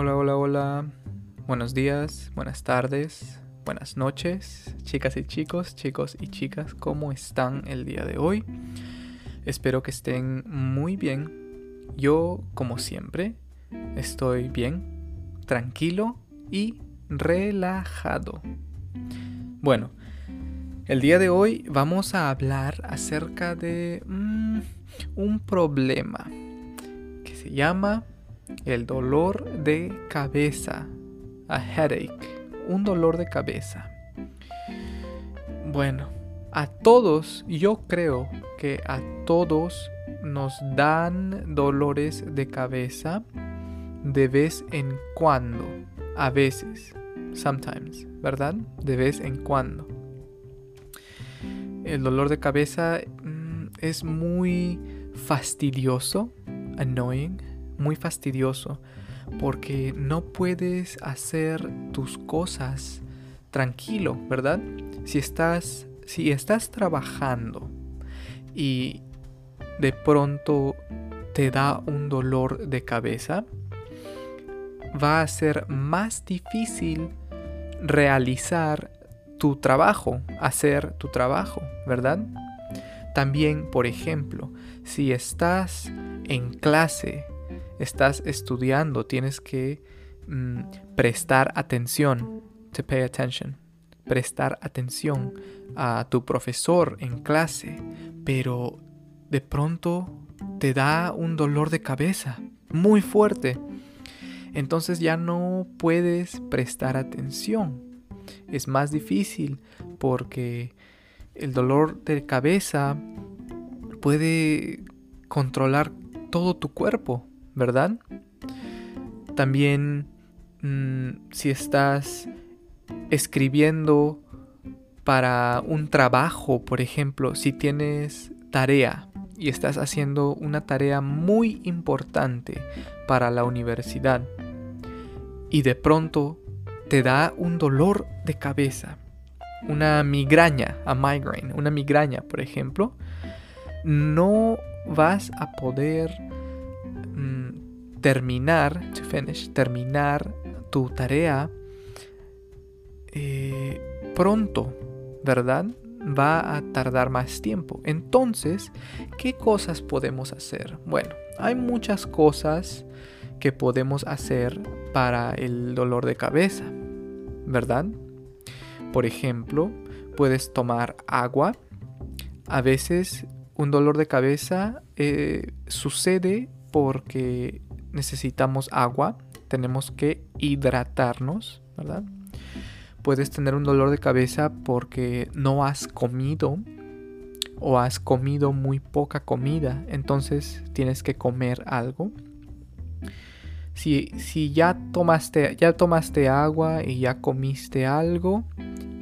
Hola, hola, hola. Buenos días, buenas tardes, buenas noches, chicas y chicos, chicos y chicas, ¿cómo están el día de hoy? Espero que estén muy bien. Yo, como siempre, estoy bien, tranquilo y relajado. Bueno, el día de hoy vamos a hablar acerca de mm, un problema que se llama el dolor de cabeza, a headache, un dolor de cabeza. Bueno, a todos, yo creo que a todos nos dan dolores de cabeza de vez en cuando, a veces, sometimes, ¿verdad? De vez en cuando. El dolor de cabeza mm, es muy fastidioso, annoying, muy fastidioso porque no puedes hacer tus cosas tranquilo, ¿verdad? Si estás si estás trabajando y de pronto te da un dolor de cabeza, va a ser más difícil realizar tu trabajo, hacer tu trabajo, ¿verdad? También, por ejemplo, si estás en clase estás estudiando, tienes que mm, prestar atención, to pay attention, prestar atención a tu profesor en clase, pero de pronto te da un dolor de cabeza muy fuerte. Entonces ya no puedes prestar atención. Es más difícil porque el dolor de cabeza puede controlar todo tu cuerpo. ¿Verdad? También mm, si estás escribiendo para un trabajo, por ejemplo, si tienes tarea y estás haciendo una tarea muy importante para la universidad y de pronto te da un dolor de cabeza, una migraña, a migraine, una migraña, por ejemplo, no vas a poder terminar, to finish, terminar tu tarea eh, pronto, ¿verdad? Va a tardar más tiempo. Entonces, ¿qué cosas podemos hacer? Bueno, hay muchas cosas que podemos hacer para el dolor de cabeza, ¿verdad? Por ejemplo, puedes tomar agua. A veces un dolor de cabeza eh, sucede porque necesitamos agua, tenemos que hidratarnos, ¿verdad? Puedes tener un dolor de cabeza porque no has comido o has comido muy poca comida, entonces tienes que comer algo. Si, si ya, tomaste, ya tomaste agua y ya comiste algo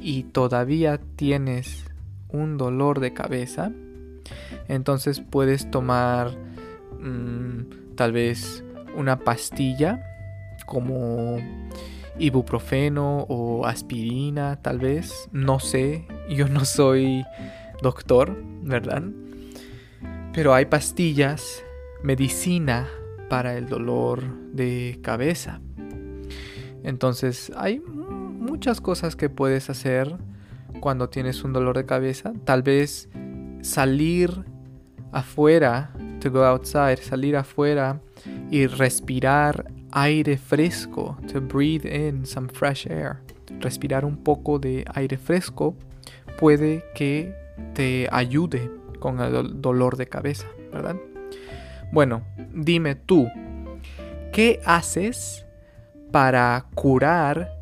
y todavía tienes un dolor de cabeza, entonces puedes tomar mm, tal vez una pastilla como ibuprofeno o aspirina tal vez, no sé, yo no soy doctor, ¿verdad? Pero hay pastillas, medicina para el dolor de cabeza. Entonces hay muchas cosas que puedes hacer cuando tienes un dolor de cabeza. Tal vez salir afuera, to go outside, salir afuera y respirar aire fresco, to breathe in some fresh air. Respirar un poco de aire fresco puede que te ayude con el dolor de cabeza, ¿verdad? Bueno, dime tú, ¿qué haces para curar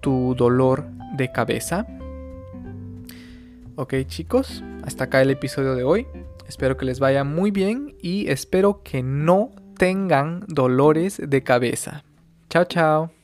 tu dolor de cabeza? Ok chicos, hasta acá el episodio de hoy. Espero que les vaya muy bien y espero que no tengan dolores de cabeza. Chao, chao.